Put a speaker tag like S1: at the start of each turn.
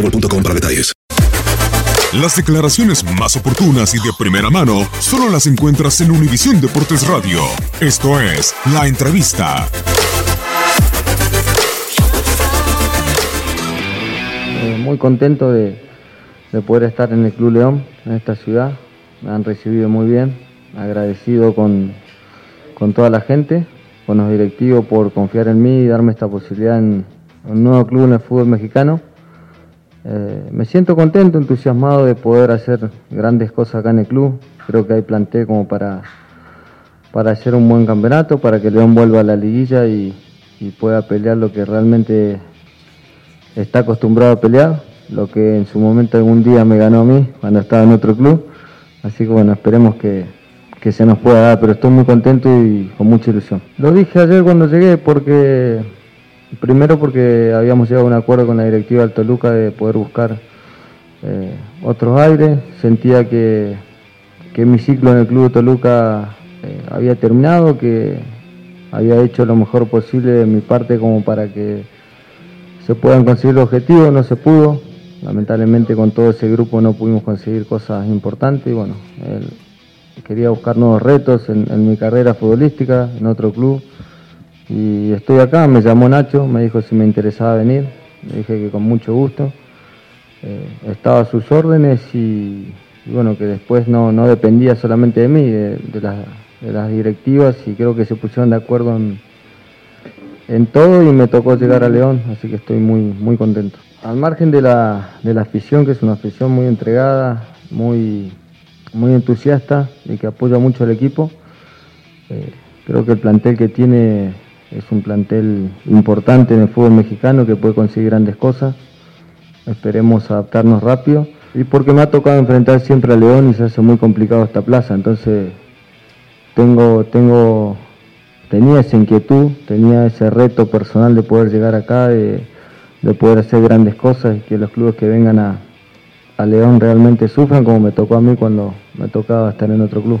S1: boostmobile.com para detalles.
S2: Las declaraciones más oportunas y de primera mano solo las encuentras en Univisión Deportes Radio. Esto es La Entrevista.
S3: Eh, muy contento de, de poder estar en el Club León, en esta ciudad. Me han recibido muy bien, agradecido con, con toda la gente, con los directivos por confiar en mí y darme esta posibilidad en un nuevo club en el fútbol mexicano. Eh, me siento contento, entusiasmado de poder hacer grandes cosas acá en el club. Creo que hay plantel como para, para hacer un buen campeonato, para que León vuelva a la liguilla y, y pueda pelear lo que realmente está acostumbrado a pelear, lo que en su momento algún día me ganó a mí cuando estaba en otro club. Así que bueno, esperemos que, que se nos pueda dar, pero estoy muy contento y con mucha ilusión. Lo dije ayer cuando llegué porque Primero porque habíamos llegado a un acuerdo con la directiva del Toluca de poder buscar eh, otros aires. Sentía que, que, mi ciclo en el Club de Toluca eh, había terminado, que había hecho lo mejor posible de mi parte como para que se puedan conseguir los objetivos. No se pudo. Lamentablemente con todo ese grupo no pudimos conseguir cosas importantes. Y bueno, quería buscar nuevos retos en mi carrera futbolística, en otro club. Y estoy acá, me llamó Nacho, me dijo si me interesaba venir, le dije que con mucho gusto. Eh, estaba a sus órdenes y, bueno, que después no, no dependía solamente de mí, de, de, la, de, las directivas y creo que se pusieron de acuerdo en, en, todo y me tocó llegar a León, así que estoy muy, muy contento. Al margen de la, de la afición, que es una afición muy entregada, muy, muy entusiasta y que apoya mucho al equipo, eh, creo que el plantel que tiene es un plantel importante en el fútbol mexicano que puede conseguir grandes cosas. Esperemos adaptarnos rápido. Y porque me ha tocado enfrentar siempre a León y se hace muy complicado esta plaza. Entonces tengo, tengo, tenía esa inquietud, tenía ese reto personal de poder llegar acá, de, de poder hacer grandes cosas y que los clubes que vengan a, a León realmente sufran como me tocó a mí cuando me tocaba estar en otro club.